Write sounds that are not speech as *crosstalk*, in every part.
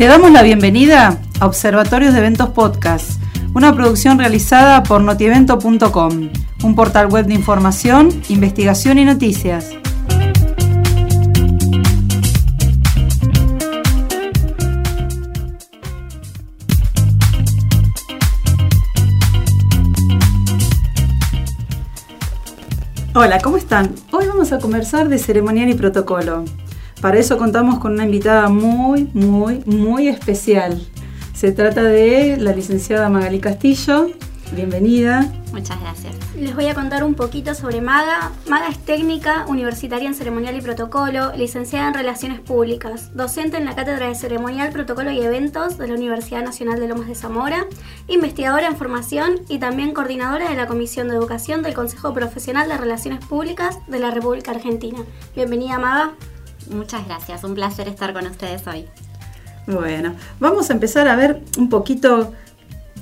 Te damos la bienvenida a Observatorios de Eventos Podcast, una producción realizada por notievento.com, un portal web de información, investigación y noticias. Hola, ¿cómo están? Hoy vamos a conversar de ceremonial y protocolo. Para eso contamos con una invitada muy, muy, muy especial. Se trata de la licenciada Magali Castillo. Bienvenida. Muchas gracias. Les voy a contar un poquito sobre Maga. Maga es técnica universitaria en ceremonial y protocolo, licenciada en Relaciones Públicas, docente en la Cátedra de Ceremonial, Protocolo y Eventos de la Universidad Nacional de Lomas de Zamora, investigadora en formación y también coordinadora de la Comisión de Educación del Consejo Profesional de Relaciones Públicas de la República Argentina. Bienvenida, Maga. Muchas gracias, un placer estar con ustedes hoy. Bueno, vamos a empezar a ver un poquito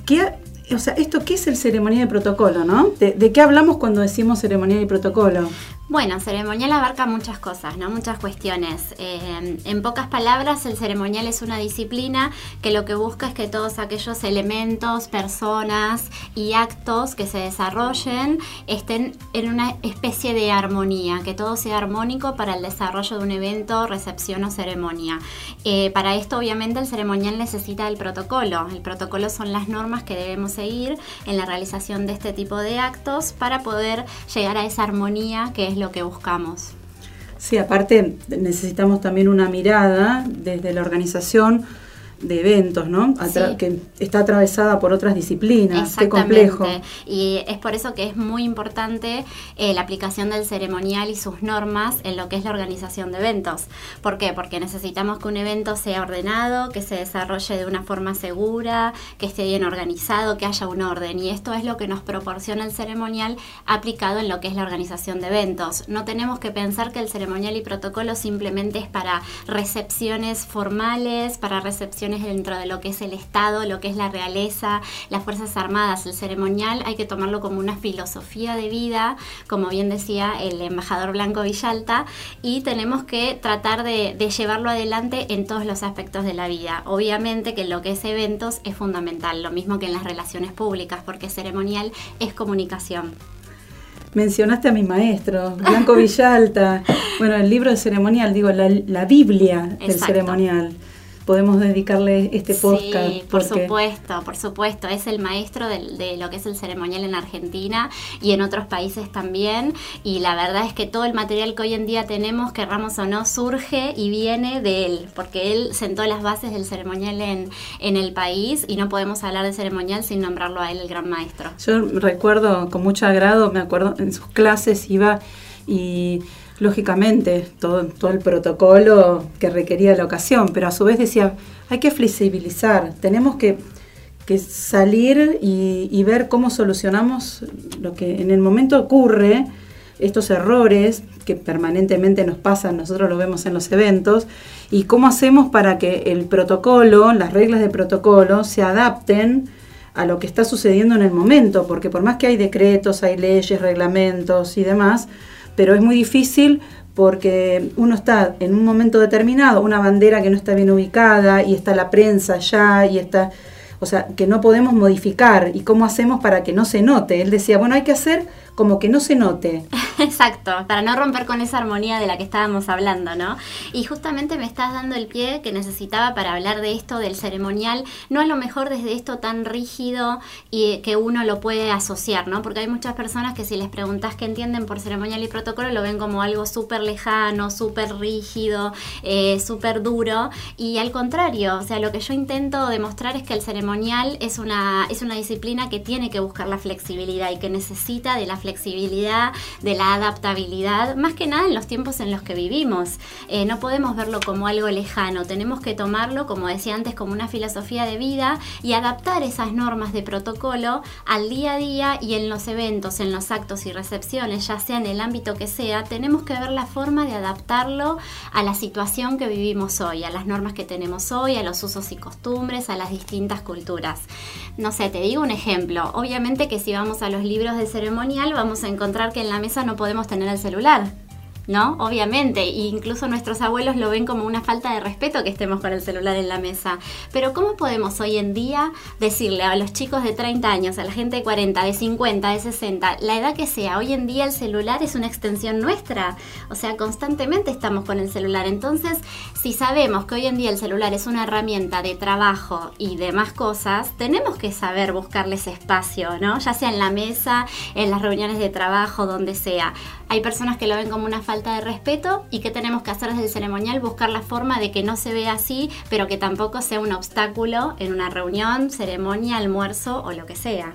qué, o sea, esto qué es el ceremonial y protocolo, ¿no? ¿De, ¿De, qué hablamos cuando decimos ceremonial y protocolo? Bueno, ceremonial abarca muchas cosas, ¿no? Muchas cuestiones. Eh, en pocas palabras, el ceremonial es una disciplina que lo que busca es que todos aquellos elementos, personas y actos que se desarrollen estén en una especie de armonía, que todo sea armónico para el desarrollo de un evento, recepción o ceremonia. Eh, para esto, obviamente, el ceremonial necesita el protocolo. El protocolo son las normas que debemos seguir en la realización de este tipo de actos para poder llegar a esa armonía que es lo que buscamos. Sí, aparte necesitamos también una mirada desde la organización de eventos, ¿no? Que está atravesada por otras disciplinas. Qué complejo. Y es por eso que es muy importante eh, la aplicación del ceremonial y sus normas en lo que es la organización de eventos. ¿Por qué? Porque necesitamos que un evento sea ordenado, que se desarrolle de una forma segura, que esté bien organizado, que haya un orden. Y esto es lo que nos proporciona el ceremonial aplicado en lo que es la organización de eventos. No tenemos que pensar que el ceremonial y protocolo simplemente es para recepciones formales, para recepciones dentro de lo que es el Estado, lo que es la realeza, las Fuerzas Armadas, el ceremonial, hay que tomarlo como una filosofía de vida, como bien decía el embajador Blanco Villalta, y tenemos que tratar de, de llevarlo adelante en todos los aspectos de la vida. Obviamente que lo que es eventos es fundamental, lo mismo que en las relaciones públicas, porque ceremonial es comunicación mencionaste a mi maestro, Blanco *laughs* Villalta. Bueno, el libro de ceremonial, digo, la, la Biblia del ceremonial podemos dedicarle este podcast. Sí, por supuesto, por supuesto. Es el maestro de, lo que es el ceremonial en Argentina y en otros países también. Y la verdad es que todo el material que hoy en día tenemos, querramos o no, surge y viene de él, porque él sentó las bases del ceremonial en, en el país y no podemos hablar de ceremonial sin nombrarlo a él, el gran maestro. Yo recuerdo con mucho agrado, me acuerdo en sus clases iba y lógicamente, todo, todo el protocolo que requería la ocasión, pero a su vez decía, hay que flexibilizar, tenemos que, salir y, ver cómo solucionamos lo que en el momento ocurre, estos errores que permanentemente nos pasan, nosotros lo vemos en los eventos, y cómo hacemos para que el protocolo, las reglas de protocolo, se adapten a lo que está sucediendo en el momento, porque por más que hay decretos, hay leyes, reglamentos y demás, pero es muy difícil porque uno está en un momento determinado, una bandera que no está bien ubicada y está la prensa ya y está, o sea, que no podemos modificar y cómo hacemos para que no se note. Él decía, bueno, hay que hacer como que no se note. *laughs* Exacto, para no romper con esa armonía de la que estábamos hablando, ¿no? Y justamente me estás dando el pie que necesitaba para hablar de esto del ceremonial, no a lo mejor desde esto tan rígido y que uno lo puede asociar, ¿no? Porque hay muchas personas que si les preguntas qué entienden por ceremonial y protocolo lo ven como algo súper lejano, súper rígido, eh, súper duro y al contrario, o sea, lo que yo intento demostrar es que el ceremonial es una, es una disciplina que tiene que buscar la flexibilidad y que necesita de la flexibilidad flexibilidad, de la adaptabilidad, más que nada en los tiempos en los que vivimos. Eh, no podemos verlo como algo lejano, tenemos que tomarlo, como decía antes, como una filosofía de vida y adaptar esas normas de protocolo al día a día y en los eventos, en los actos y recepciones, ya sea en el ámbito que sea, tenemos que ver la forma de adaptarlo a la situación que vivimos hoy, a las normas que tenemos hoy, a los usos y costumbres, a las distintas culturas. No sé, te digo un ejemplo. Obviamente que si vamos a los libros de ceremonial vamos a encontrar que en la mesa no podemos tener el celular. ¿No? Obviamente, e incluso nuestros abuelos lo ven como una falta de respeto que estemos con el celular en la mesa. Pero ¿cómo podemos hoy en día decirle a los chicos de 30 años, a la gente de 40, de 50, de 60, la edad que sea, hoy en día el celular es una extensión nuestra? O sea, constantemente estamos con el celular. Entonces, si sabemos que hoy en día el celular es una herramienta de trabajo y demás cosas, tenemos que saber buscarles espacio, ¿no? Ya sea en la mesa, en las reuniones de trabajo, donde sea. Hay personas que lo ven como una falta de respeto y que tenemos que hacer desde el ceremonial buscar la forma de que no se vea así, pero que tampoco sea un obstáculo en una reunión, ceremonia, almuerzo o lo que sea.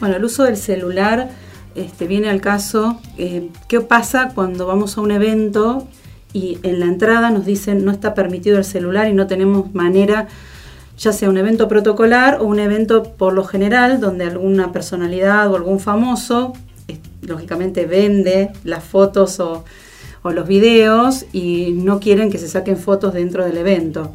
Bueno, el uso del celular este, viene al caso, eh, ¿qué pasa cuando vamos a un evento y en la entrada nos dicen no está permitido el celular y no tenemos manera, ya sea un evento protocolar o un evento por lo general donde alguna personalidad o algún famoso lógicamente vende las fotos o, los videos y no quieren que se saquen fotos dentro del evento.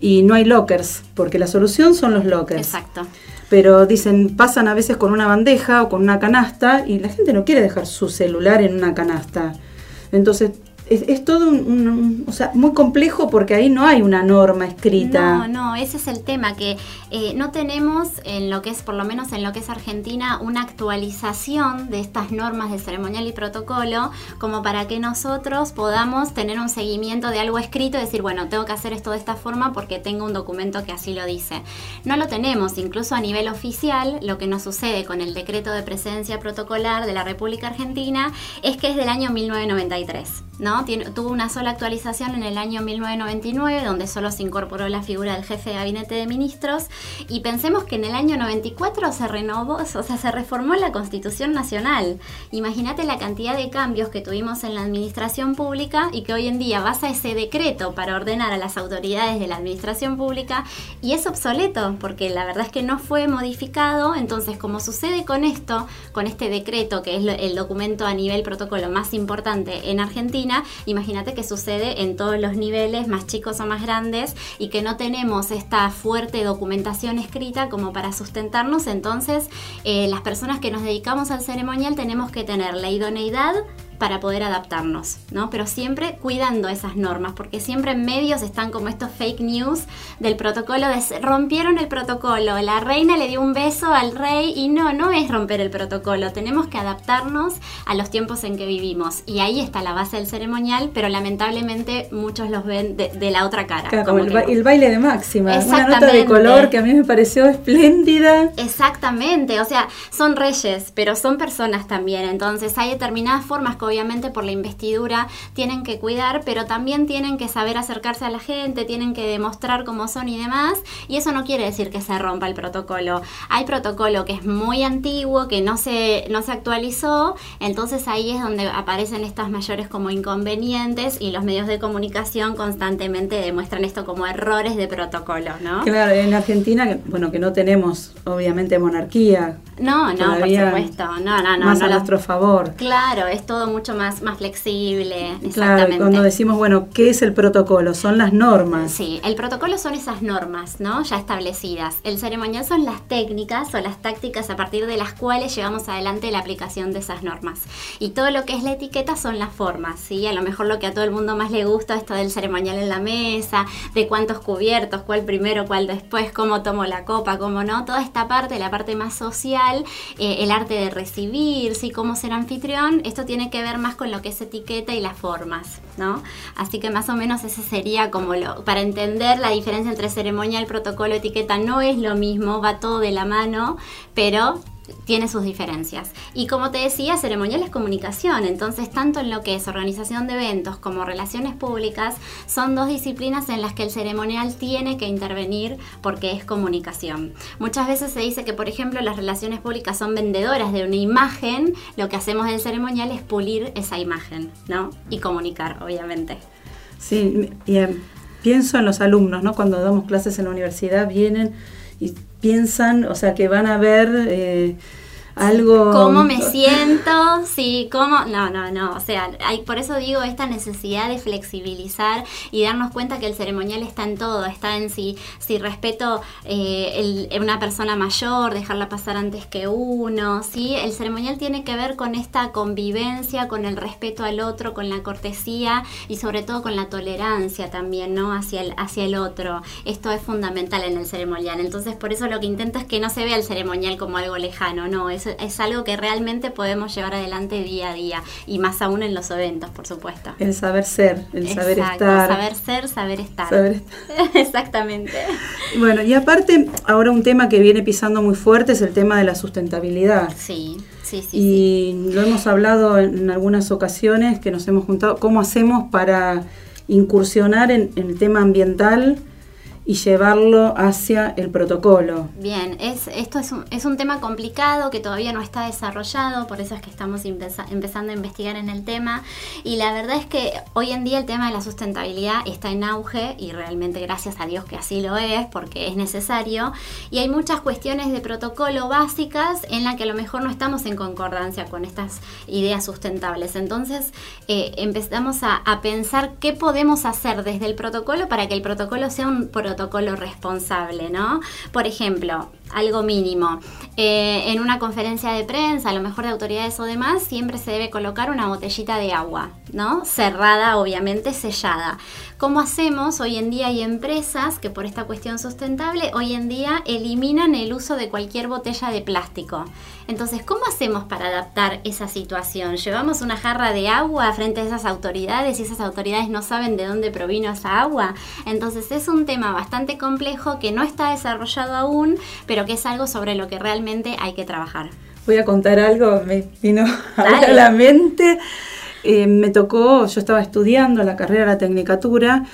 Y no hay lockers, porque la solución son los lockers. Exacto. Pero dicen, pasan a veces con una bandeja o con una canasta y la gente no quiere dejar su celular en una canasta. Entonces es, todo un, o sea, muy complejo porque ahí no hay una norma escrita. No, no, ese es el tema, que eh, no tenemos en lo que es, por lo menos en lo que es Argentina, una actualización de estas normas de ceremonial y protocolo como para que nosotros podamos tener un seguimiento de algo escrito y decir, bueno, tengo que hacer esto de esta forma porque tengo un documento que así lo dice. No lo tenemos, incluso a nivel oficial, lo que nos sucede con el decreto de presencia protocolar de la República Argentina es que es del año 1993. ¿no? Tuvo una sola actualización en el año 1999, donde solo se incorporó la figura del jefe de gabinete de ministros, y pensemos que en el año 94 se renovó, o sea, se reformó la Constitución Nacional. Imagínate la cantidad de cambios que tuvimos en la administración pública y que hoy en día basa ese decreto para ordenar a las autoridades de la administración pública y es obsoleto, porque la verdad es que no fue modificado, entonces como sucede con esto, con este decreto, que es el documento a nivel protocolo más importante en Argentina, imagínate que sucede en todos los niveles, más chicos o más grandes, y que no tenemos esta fuerte documentación escrita como para sustentarnos, entonces eh, las personas que nos dedicamos al ceremonial tenemos que tener la idoneidad para poder adaptarnos, ¿no? Pero siempre cuidando esas normas, porque siempre en medios están como estos fake news del protocolo de rompieron el protocolo, la reina le dio un beso al rey y no, no es romper el protocolo, tenemos que adaptarnos a los tiempos en que vivimos y ahí está la base del ceremonial, pero lamentablemente muchos los ven de, la otra cara. como, el, baile de máxima, una nota de color que a mí me pareció espléndida. Exactamente, o sea, son reyes, pero son personas también, entonces hay determinadas formas obviamente por la investidura tienen que cuidar, pero también tienen que saber acercarse a la gente, tienen que demostrar cómo son y demás, y eso no quiere decir que se rompa el protocolo. Hay protocolo que es muy antiguo, que no se, no se actualizó, entonces ahí es donde aparecen estas mayores como inconvenientes y los medios de comunicación constantemente demuestran esto como errores de protocolo, ¿no? Claro, en Argentina, bueno, que no tenemos obviamente monarquía. No, no, por supuesto, no, no, no. Más a nuestro favor. Claro, es todo mucho más, más flexible. Claro, cuando decimos, bueno, ¿qué es el protocolo? Son las normas. Sí, el protocolo son esas normas, ¿no? Ya establecidas. El ceremonial son las técnicas o las tácticas a partir de las cuales llevamos adelante la aplicación de esas normas. Y todo lo que es la etiqueta son las formas, ¿sí? A lo mejor lo que a todo el mundo más le gusta, esto del ceremonial en la mesa, de cuántos cubiertos, cuál primero, cuál después, cómo tomo la copa, cómo no. Toda esta parte, la parte más social, eh, el arte de recibir, ¿sí? Cómo ser anfitrión, esto tiene que ver más con lo que es etiqueta y las formas, ¿no? Así que más o menos ese sería como lo, para entender la diferencia entre ceremonial, protocolo, etiqueta, no es lo mismo, va todo de la mano, pero tiene sus diferencias. Y como te decía, ceremonial es comunicación, entonces tanto en lo que es organización de eventos como relaciones públicas, son dos disciplinas en las que el ceremonial tiene que intervenir porque es comunicación. Muchas veces se dice que, por ejemplo, las relaciones públicas son vendedoras de una imagen, lo que hacemos del ceremonial es pulir esa imagen, ¿no? Y comunicar, obviamente. Sí, eh, pienso en los alumnos, ¿no? Cuando damos clases en la universidad vienen y piensan, o sea, que van a ver eh, algo... ¿Cómo me *laughs* siento? Sí, ¿cómo? No, no, no. O sea, hay, por eso digo esta necesidad de flexibilizar y darnos cuenta que el ceremonial está en todo, está en si, si respeto eh, una persona mayor, dejarla pasar antes que uno, ¿sí? El ceremonial tiene que ver con esta convivencia, con el respeto al otro, con la cortesía y sobre todo con la tolerancia también, ¿no? Hacia el, hacia el otro. Esto es fundamental en el ceremonial. Entonces, por eso lo que intento es que no se vea el ceremonial como algo lejano, no, es es, algo que realmente podemos llevar adelante día a día y más aún en los eventos, por supuesto. El saber ser, el saber estar. Saber ser, saber estar. Saber estar. *laughs* Exactamente. Bueno, y aparte, ahora un tema que viene pisando muy fuerte es el tema de la sustentabilidad. Sí. Sí, sí, y lo hemos hablado en algunas ocasiones que nos hemos juntado, cómo hacemos para incursionar en, en el tema ambiental y llevarlo hacia el protocolo. Bien, es, esto es un, es un tema complicado que todavía no está desarrollado, por eso es que estamos empezando a investigar en el tema. Y la verdad es que hoy en día el tema de la sustentabilidad está en auge y realmente gracias a Dios que así lo es, porque es necesario. Y hay muchas cuestiones de protocolo básicas en las que a lo mejor no estamos en concordancia con estas ideas sustentables. Entonces eh, empezamos a, a pensar qué podemos hacer desde el protocolo para que el protocolo sea un protocolo protocolo responsable, ¿no? Por ejemplo, algo mínimo. Eh, en una conferencia de prensa, a lo mejor de autoridades o demás, siempre se debe colocar una botellita de agua, ¿no? Cerrada, obviamente, sellada. ¿Cómo hacemos? Hoy en día hay empresas que por esta cuestión sustentable, hoy en día eliminan el uso de cualquier botella de plástico. Entonces, ¿cómo hacemos para adaptar esa situación? ¿Llevamos una jarra de agua frente a esas autoridades y esas autoridades no saben de dónde provino esa agua? Entonces, es un tema bastante complejo que no está desarrollado aún, pero que es algo sobre lo que realmente hay que trabajar. Voy a contar algo, me vino *laughs* a la mente. Eh, me tocó, yo estaba estudiando la carrera de la Tecnicatura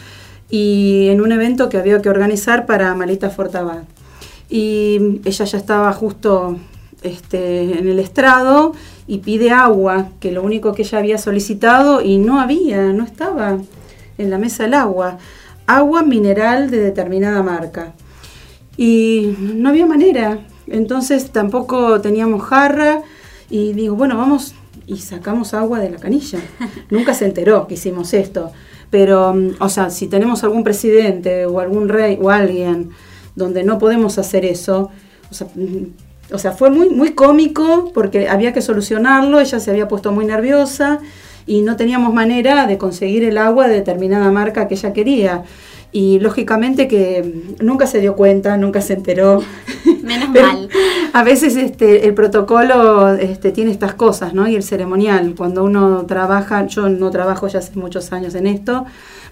y en un evento que había que organizar para Malita Fortabad. Y ella ya estaba justo este, en el estrado y pide agua, que lo único que ella había solicitado y no había, no estaba en la mesa el agua. Agua mineral de determinada marca. Y no había manera. Entonces tampoco teníamos jarra y digo, bueno, vamos y sacamos agua de la canilla. *laughs* Nunca se enteró que hicimos esto. Pero, mm, o sea, si tenemos algún presidente o algún rey o alguien donde no podemos hacer eso, o sea, mm, o sea, fue muy, muy cómico porque había que solucionarlo, ella se había puesto muy nerviosa y no teníamos manera de conseguir el agua de determinada marca que ella quería y lógicamente que nunca se dio cuenta, nunca se enteró. *laughs* Menos mal. A veces este, el protocolo este, tiene estas cosas, ¿no? Y el ceremonial, cuando uno trabaja, yo no trabajo ya hace muchos años en esto,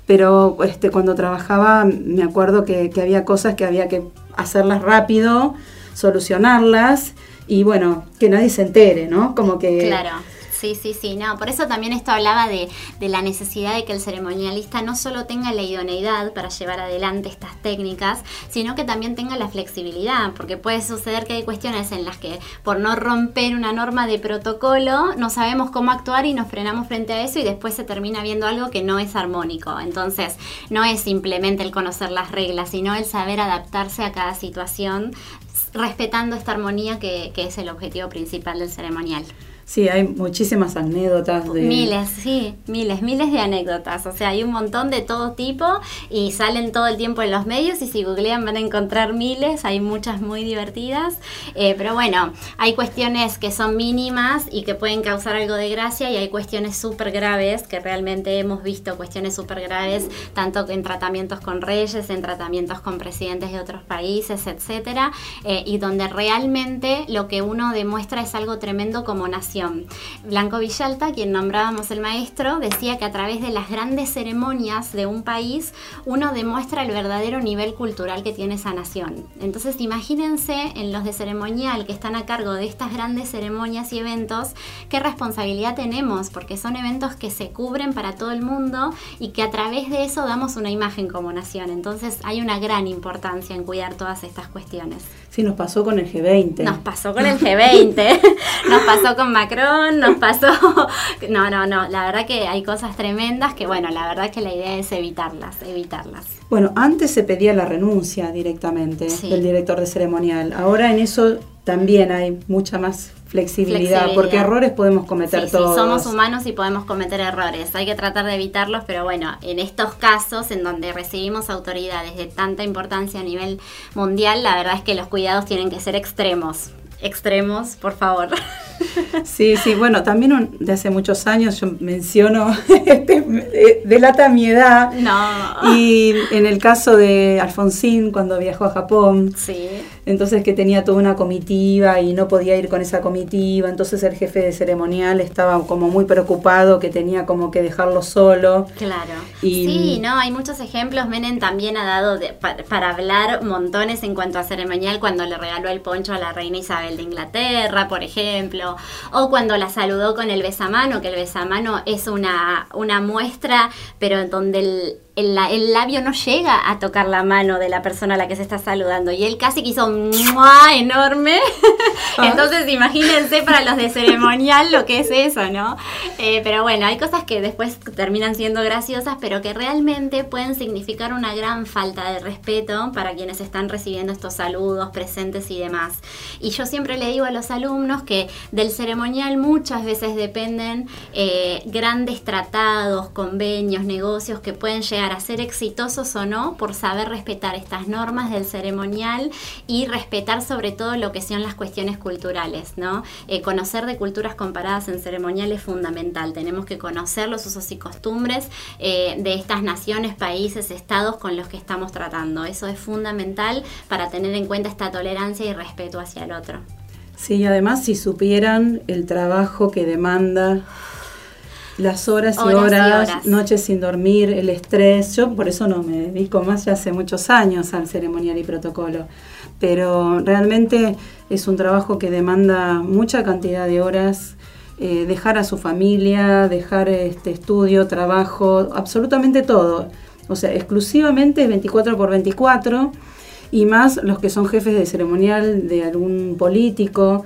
pero este, cuando trabajaba me acuerdo que, que había cosas que había que hacerlas rápido, solucionarlas y bueno, que nadie se entere, ¿no? Como que... Claro Sí, sí, sí, no, por eso también esto hablaba de, la necesidad de que el ceremonialista no solo tenga la idoneidad para llevar adelante estas técnicas, sino que también tenga la flexibilidad, porque puede suceder que hay cuestiones en las que por no romper una norma de protocolo no sabemos cómo actuar y nos frenamos frente a eso y después se termina viendo algo que no es armónico. Entonces, no es simplemente el conocer las reglas, sino el saber adaptarse a cada situación respetando esta armonía que es el objetivo principal del ceremonial. Sí, hay muchísimas anécdotas. De... Miles, sí, miles, miles de anécdotas. O sea, hay un montón de todo tipo y salen todo el tiempo en los medios y si googlean van a encontrar miles, hay muchas muy divertidas. Eh, pero bueno, hay cuestiones que son mínimas y que pueden causar algo de gracia y hay cuestiones súper graves que realmente hemos visto, cuestiones súper graves, tanto en tratamientos con reyes, en tratamientos con presidentes de otros países, etcétera, eh, y donde realmente lo que uno demuestra es algo tremendo como nación Blanco Villalta, quien nombrábamos el maestro, decía que a través de las grandes ceremonias de un país uno demuestra el verdadero nivel cultural que tiene esa nación. Entonces imagínense en los de ceremonial que están a cargo de estas grandes ceremonias y eventos, qué responsabilidad tenemos, porque son eventos que se cubren para todo el mundo y que a través de eso damos una imagen como nación. Entonces hay una gran importancia en cuidar todas estas cuestiones. Sí, nos pasó con el G20. Nos pasó con el G20, *laughs* nos pasó con Macron, nos pasó... *laughs* No, no, no, la verdad que hay cosas tremendas que, bueno, la verdad que la idea es evitarlas, evitarlas. Bueno, antes se pedía la renuncia directamente del director de ceremonial. Ahora en eso también hay mucha más flexibilidad, porque errores podemos cometer todos. Sí, somos humanos y podemos cometer errores. Hay que tratar de evitarlos, pero bueno, en estos casos en donde recibimos autoridades de tanta importancia a nivel mundial, la verdad es que los cuidados tienen que ser extremos. Extremos, por favor. *laughs* Sí, sí, bueno, también de hace muchos años yo menciono, *laughs* este, eh, delata mi edad. No. Y en el caso de Alfonsín, cuando viajó a Japón, sí entonces que tenía toda una comitiva y no podía ir con esa comitiva, entonces el jefe de ceremonial estaba como muy preocupado que tenía como que dejarlo solo. Claro. sí, no, hay muchos ejemplos. Menem también ha dado para, hablar montones en cuanto a ceremonial cuando le regaló el poncho a la reina Isabel de Inglaterra, por ejemplo, o cuando la saludó con el besamano, que el besamano es una, una muestra, pero donde el, el, labio no llega a tocar la mano de la persona a la que se está saludando. Y él casi que hizo un enorme. *laughs* Ah. Entonces imagínense para los de ceremonial lo que es eso, ¿no? Eh, pero bueno, hay cosas que después terminan siendo graciosas, pero que realmente pueden significar una gran falta de respeto para quienes están recibiendo estos saludos, presentes y demás. Y yo siempre le digo a los alumnos que del ceremonial muchas veces dependen eh, grandes tratados, convenios, negocios que pueden llegar a ser exitosos o no por saber respetar estas normas del ceremonial y respetar sobre todo lo que son las cuestiones culturales, ¿no? Eh, conocer de culturas comparadas en ceremonial es fundamental. Tenemos que conocer los usos y costumbres eh, de estas naciones, países, estados con los que estamos tratando. Eso es fundamental para tener en cuenta esta tolerancia y respeto hacia el otro. Sí, además si supieran el trabajo que demanda las horas, y, horas, noches sin dormir, el estrés. Yo por eso no me dedico más ya hace muchos años al ceremonial y protocolo. Pero realmente es un trabajo que demanda mucha cantidad de horas. Eh, dejar a su familia, dejar este estudio, trabajo, absolutamente todo. O sea, exclusivamente 24 por 24 y más los que son jefes de ceremonial de algún político.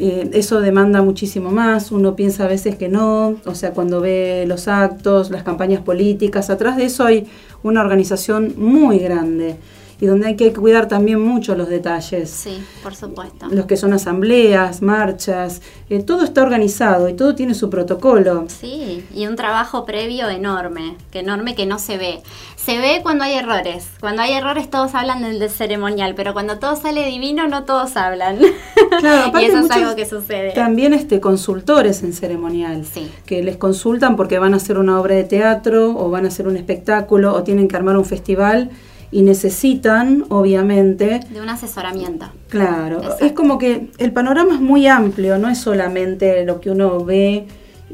Eh, eso demanda muchísimo más, uno piensa a veces que no, o sea, cuando ve los actos, las campañas políticas, atrás de eso hay una organización muy grande y donde hay que cuidar también mucho los detalles. Sí, por supuesto. Los que son asambleas, marchas, eh, todo está organizado y todo tiene su protocolo. Sí, y un trabajo previo enorme, que enorme que no se ve. Se ve cuando hay errores. Cuando hay errores todos hablan del ceremonial, pero cuando todo sale divino no todos hablan. Claro, *laughs* y eso es algo que sucede. También este consultores en ceremonial, sí. que les consultan porque van a hacer una obra de teatro o van a hacer un espectáculo o tienen que armar un festival y necesitan, obviamente... De un asesoramiento. Claro, es como que el panorama es muy amplio, no es solamente lo que uno ve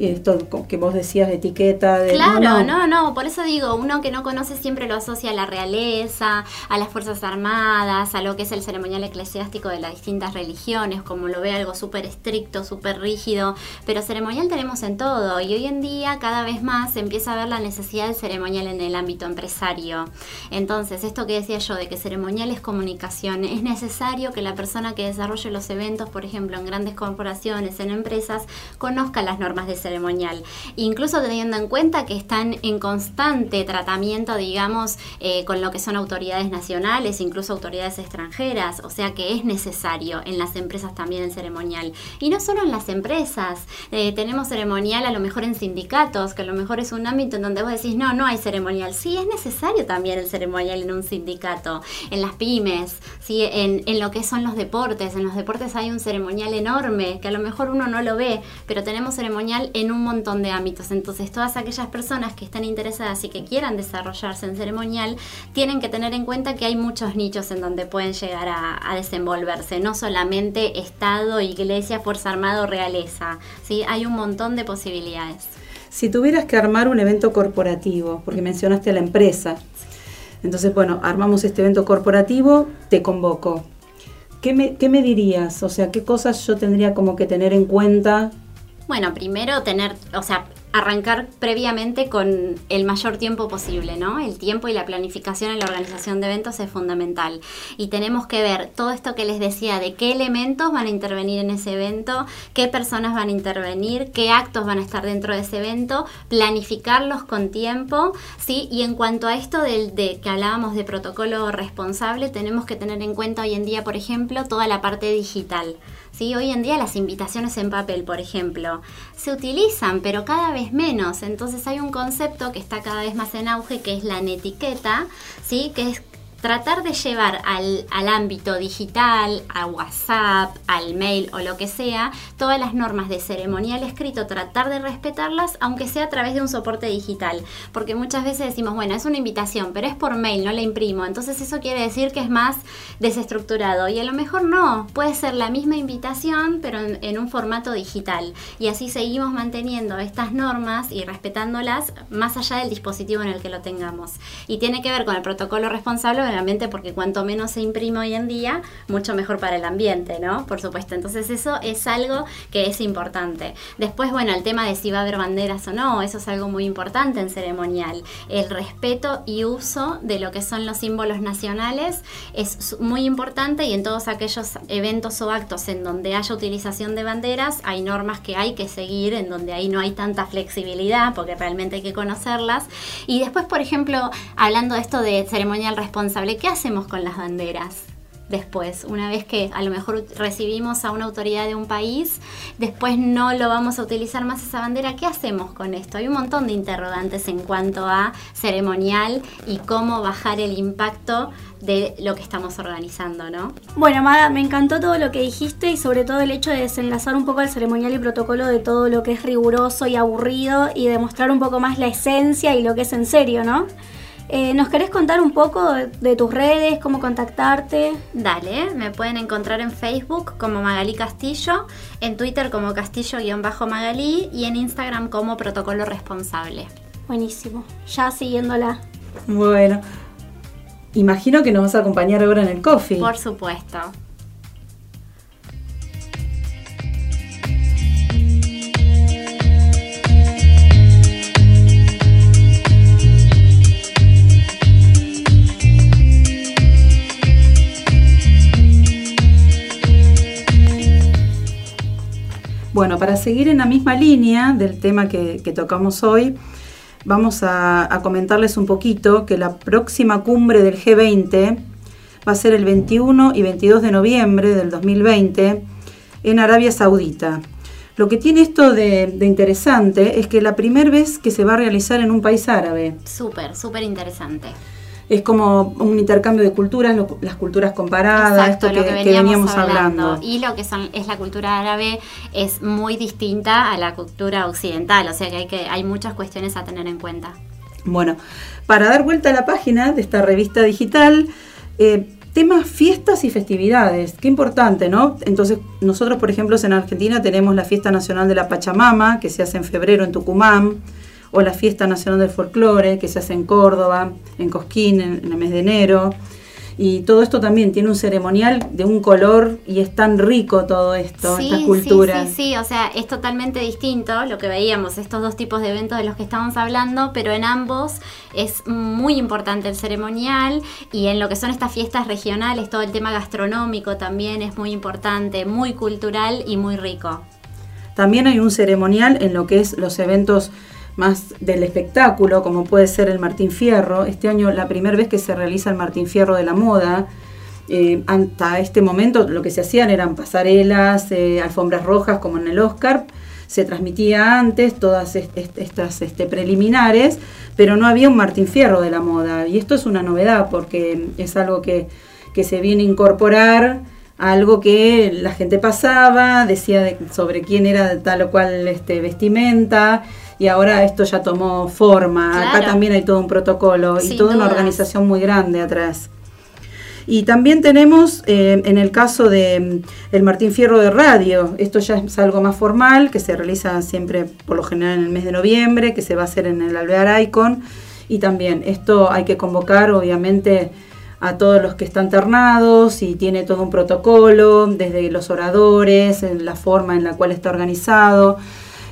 esto que vos decías de etiqueta. De, claro, no, no, por eso digo, uno que no conoce siempre lo asocia a la realeza, a las Fuerzas Armadas, a lo que es el ceremonial eclesiástico de las distintas religiones, como lo ve algo súper estricto, súper rígido, pero ceremonial tenemos en todo y hoy en día cada vez más se empieza a ver la necesidad del ceremonial en el ámbito empresario. Entonces, esto que decía yo de que ceremonial es comunicación, es necesario que la persona que desarrolle los eventos, por ejemplo, en grandes corporaciones, en empresas, conozca las normas de ceremonial ceremonial. Incluso teniendo en cuenta que están en constante tratamiento, digamos, eh, con lo que son autoridades nacionales, incluso autoridades extranjeras, o sea que es necesario en las empresas también el ceremonial. Y no solo en las empresas, eh, tenemos ceremonial a lo mejor en sindicatos, que a lo mejor es un ámbito en donde vos decís, no, no hay ceremonial. Sí, es necesario también el ceremonial en un sindicato, en las pymes, ¿sí? en, en lo que son los deportes. En los deportes hay un ceremonial enorme, que a lo mejor uno no lo ve, pero tenemos ceremonial en un montón de ámbitos. Entonces, todas aquellas personas que están interesadas y que quieran desarrollarse en ceremonial, tienen que tener en cuenta que hay muchos nichos en donde pueden llegar a, desenvolverse, no solamente Estado, Iglesia, Fuerza Armada o Realeza. ¿sí? Hay un montón de posibilidades. Si tuvieras que armar un evento corporativo, porque mencionaste a la empresa, entonces, bueno, armamos este evento corporativo, te convoco. ¿Qué me, ¿Qué me dirías? O sea, ¿qué cosas yo tendría como que tener en cuenta bueno, primero tener, o sea, arrancar previamente con el mayor tiempo posible, ¿no? El tiempo y la planificación en la organización de eventos es fundamental. Y tenemos que ver todo esto que les decía, de qué elementos van a intervenir en ese evento, qué personas van a intervenir, qué actos van a estar dentro de ese evento, planificarlos con tiempo, ¿sí? Y en cuanto a esto del de que hablábamos de protocolo responsable, tenemos que tener en cuenta hoy en día, por ejemplo, toda la parte digital. ¿Sí? Hoy en día las invitaciones en papel, por ejemplo, se utilizan, pero cada vez menos. Entonces hay un concepto que está cada vez más en auge, que es la netiqueta, ¿sí? que es tratar de llevar al, ámbito digital, a WhatsApp, al mail o lo que sea, todas las normas de ceremonial escrito, tratar de respetarlas, aunque sea a través de un soporte digital. Porque muchas veces decimos, bueno, es una invitación, pero es por mail, no la imprimo. Entonces eso quiere decir que es más desestructurado. Y a lo mejor no, puede ser la misma invitación, pero en un formato digital. Y así seguimos manteniendo estas normas y respetándolas más allá del dispositivo en el que lo tengamos. Y tiene que ver con el protocolo responsable porque cuanto menos se imprime hoy en día, mucho mejor para el ambiente, ¿no? Por supuesto. Entonces eso es algo que es importante. Después, bueno, el tema de si va a haber banderas o no, eso es algo muy importante en ceremonial. El respeto y uso de lo que son los símbolos nacionales es muy importante y en todos aquellos eventos o actos en donde haya utilización de banderas, hay normas que hay que seguir, en donde ahí no hay tanta flexibilidad, porque realmente hay que conocerlas. Y después, por ejemplo, hablando de esto de ceremonial responsable, ¿Qué hacemos con las banderas? después, una vez que a lo mejor recibimos a una autoridad de un país, después no lo vamos a utilizar más esa bandera, ¿qué hacemos con esto? Hay un montón de interrogantes en cuanto a ceremonial y cómo bajar el impacto de lo que estamos organizando, ¿no? Bueno, Maga, me encantó todo lo que dijiste y sobre todo el hecho de desenlazar un poco el ceremonial y protocolo de todo lo que es riguroso y aburrido y demostrar un poco más la esencia y lo que es en serio, ¿no? Eh, ¿Nos querés contar un poco de, tus redes, cómo contactarte? Dale, me pueden encontrar en Facebook como Magalí Castillo, en Twitter como Castillo-Magalí y en Instagram como Protocolo Responsable. Buenísimo, ya siguiéndola. Bueno, imagino que nos vas a acompañar ahora en el coffee. Por supuesto. Bueno, para seguir en la misma línea del tema que, tocamos hoy, vamos a, comentarles un poquito que la próxima cumbre del G20 va a ser el 21 y 22 de noviembre del 2020 en Arabia Saudita. Lo que tiene esto de, interesante es que la primera vez que se va a realizar en un país árabe. Súper, súper interesante es como un intercambio de culturas, las culturas comparadas, esto que, veníamos, hablando. Y lo que son, es la cultura árabe es muy distinta a la cultura occidental, o sea que hay, que hay muchas cuestiones a tener en cuenta. Bueno, para dar vuelta a la página de esta revista digital, eh, temas fiestas y festividades, qué importante, ¿no? Entonces, nosotros, por ejemplo, en Argentina tenemos la fiesta nacional de la Pachamama, que se hace en febrero en Tucumán, o la Fiesta Nacional del Folclore, que se hace en Córdoba, en Cosquín, en, el mes de enero. Y todo esto también tiene un ceremonial de un color y es tan rico todo esto, esta cultura. Sí, sí, sí, o sea, es totalmente distinto lo que veíamos, estos dos tipos de eventos de los que estamos hablando, pero en ambos es muy importante el ceremonial y en lo que son estas fiestas regionales, todo el tema gastronómico también es muy importante, muy cultural y muy rico. También hay un ceremonial en lo que es los eventos más del espectáculo, como puede ser el Martín Fierro. Este año la primera vez que se realiza el Martín Fierro de la moda. Eh, hasta este momento lo que se hacían eran pasarelas, eh, alfombras rojas como en el Oscar. Se transmitía antes todas estas este, preliminares, pero no había un Martín Fierro de la moda. Y esto es una novedad porque es algo que, que se viene a incorporar algo que la gente pasaba, decía sobre quién era tal o cual este, vestimenta, y ahora esto ya tomó forma. Acá también hay todo un protocolo y toda una organización muy grande atrás. Y también tenemos, eh, en el caso de mm, el Martín Fierro de Radio, esto ya es algo más formal, que se realiza siempre, por lo general, en el mes de noviembre, que se va a hacer en el Alvear Icon. Y también esto hay que convocar, obviamente, a todos los que están ternados y tiene todo un protocolo, desde los oradores, en la forma en la cual está organizado.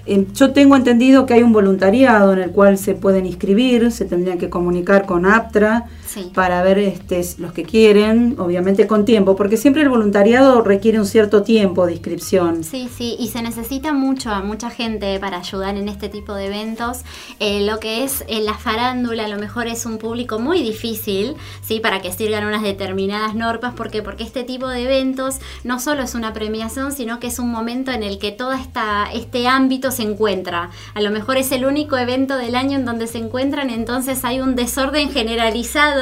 Em, yo tengo entendido que hay un voluntariado en el cual se pueden inscribir, se tendrían que comunicar con APTRA para ver este, los que quieren, obviamente con tiempo, porque siempre el voluntariado requiere un cierto tiempo de inscripción. Sí, sí, y se necesita mucho a mucha gente para ayudar en este tipo de eventos. Eh, lo que es eh, la farándula a lo mejor es un público muy difícil, ¿sí? Para que sirvan unas determinadas normas, porque Porque este tipo de eventos no solo es una premiación, sino que es un momento en el que todo esta, este ámbito se encuentra. A lo mejor es el único evento del año en donde se encuentran, entonces hay un desorden generalizado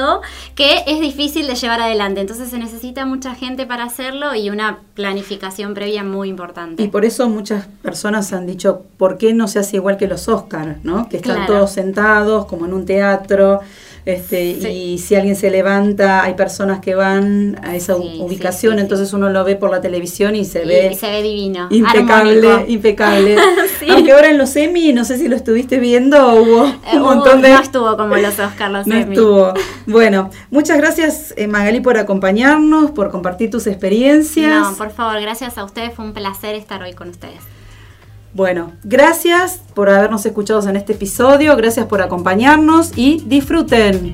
que es difícil de llevar adelante. Entonces se necesita mucha gente para hacerlo y una planificación previa muy importante. Y por eso muchas personas han dicho, ¿por qué no se hace igual que los Oscars? ¿no? Que están todos sentados como en un teatro este, Y si alguien se levanta, hay personas que van a esa ubicación, entonces uno lo ve por la televisión y se ve. se ve divino. Impecable, impecable. *laughs* Aunque ahora en los Emmy, no sé si lo estuviste viendo, hubo un eh, montón de. No estuvo como los Oscars, los *laughs* no estuvo. *laughs* Bueno, muchas gracias, eh, Magali, por acompañarnos, por compartir tus experiencias. No, por favor, gracias a ustedes, fue un placer estar hoy con ustedes. Bueno, gracias por habernos escuchado en este episodio, gracias por acompañarnos y disfruten.